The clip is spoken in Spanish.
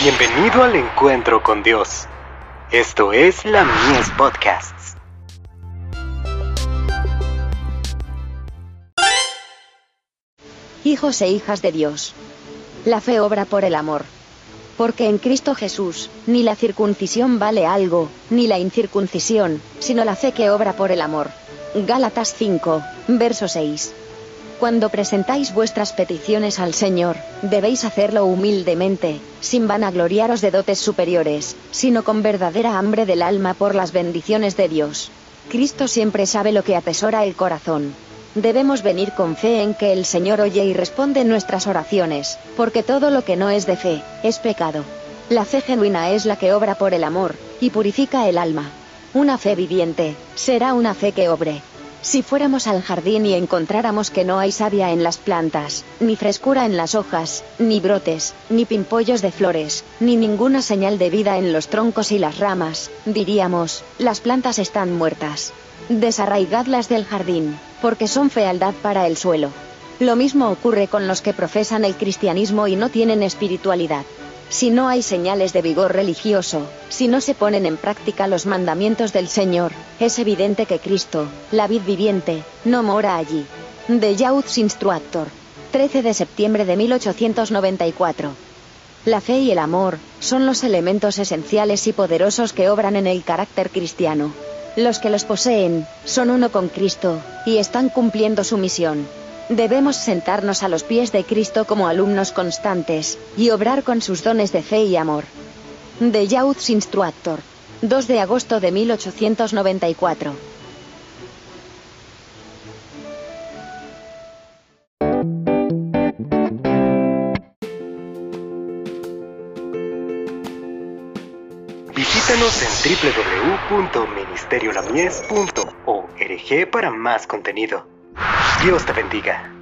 Bienvenido al encuentro con Dios. Esto es la Mies Podcasts. Hijos e hijas de Dios. La fe obra por el amor. Porque en Cristo Jesús, ni la circuncisión vale algo, ni la incircuncisión, sino la fe que obra por el amor. Gálatas 5, verso 6. Cuando presentáis vuestras peticiones al Señor, debéis hacerlo humildemente, sin vanagloriaros de dotes superiores, sino con verdadera hambre del alma por las bendiciones de Dios. Cristo siempre sabe lo que atesora el corazón. Debemos venir con fe en que el Señor oye y responde nuestras oraciones, porque todo lo que no es de fe, es pecado. La fe genuina es la que obra por el amor, y purifica el alma. Una fe viviente, será una fe que obre. Si fuéramos al jardín y encontráramos que no hay savia en las plantas, ni frescura en las hojas, ni brotes, ni pimpollos de flores, ni ninguna señal de vida en los troncos y las ramas, diríamos, las plantas están muertas. Desarraigadlas del jardín, porque son fealdad para el suelo. Lo mismo ocurre con los que profesan el cristianismo y no tienen espiritualidad. Si no hay señales de vigor religioso, si no se ponen en práctica los mandamientos del Señor, es evidente que Cristo, la vid viviente, no mora allí. De Youth's Instructor. 13 de septiembre de 1894. La fe y el amor son los elementos esenciales y poderosos que obran en el carácter cristiano. Los que los poseen son uno con Cristo y están cumpliendo su misión. Debemos sentarnos a los pies de Cristo como alumnos constantes, y obrar con sus dones de fe y amor. The Youth's Instructor. 2 de agosto de 1894. Visítanos en www.ministeriolamies.org para más contenido. Dios te bendiga.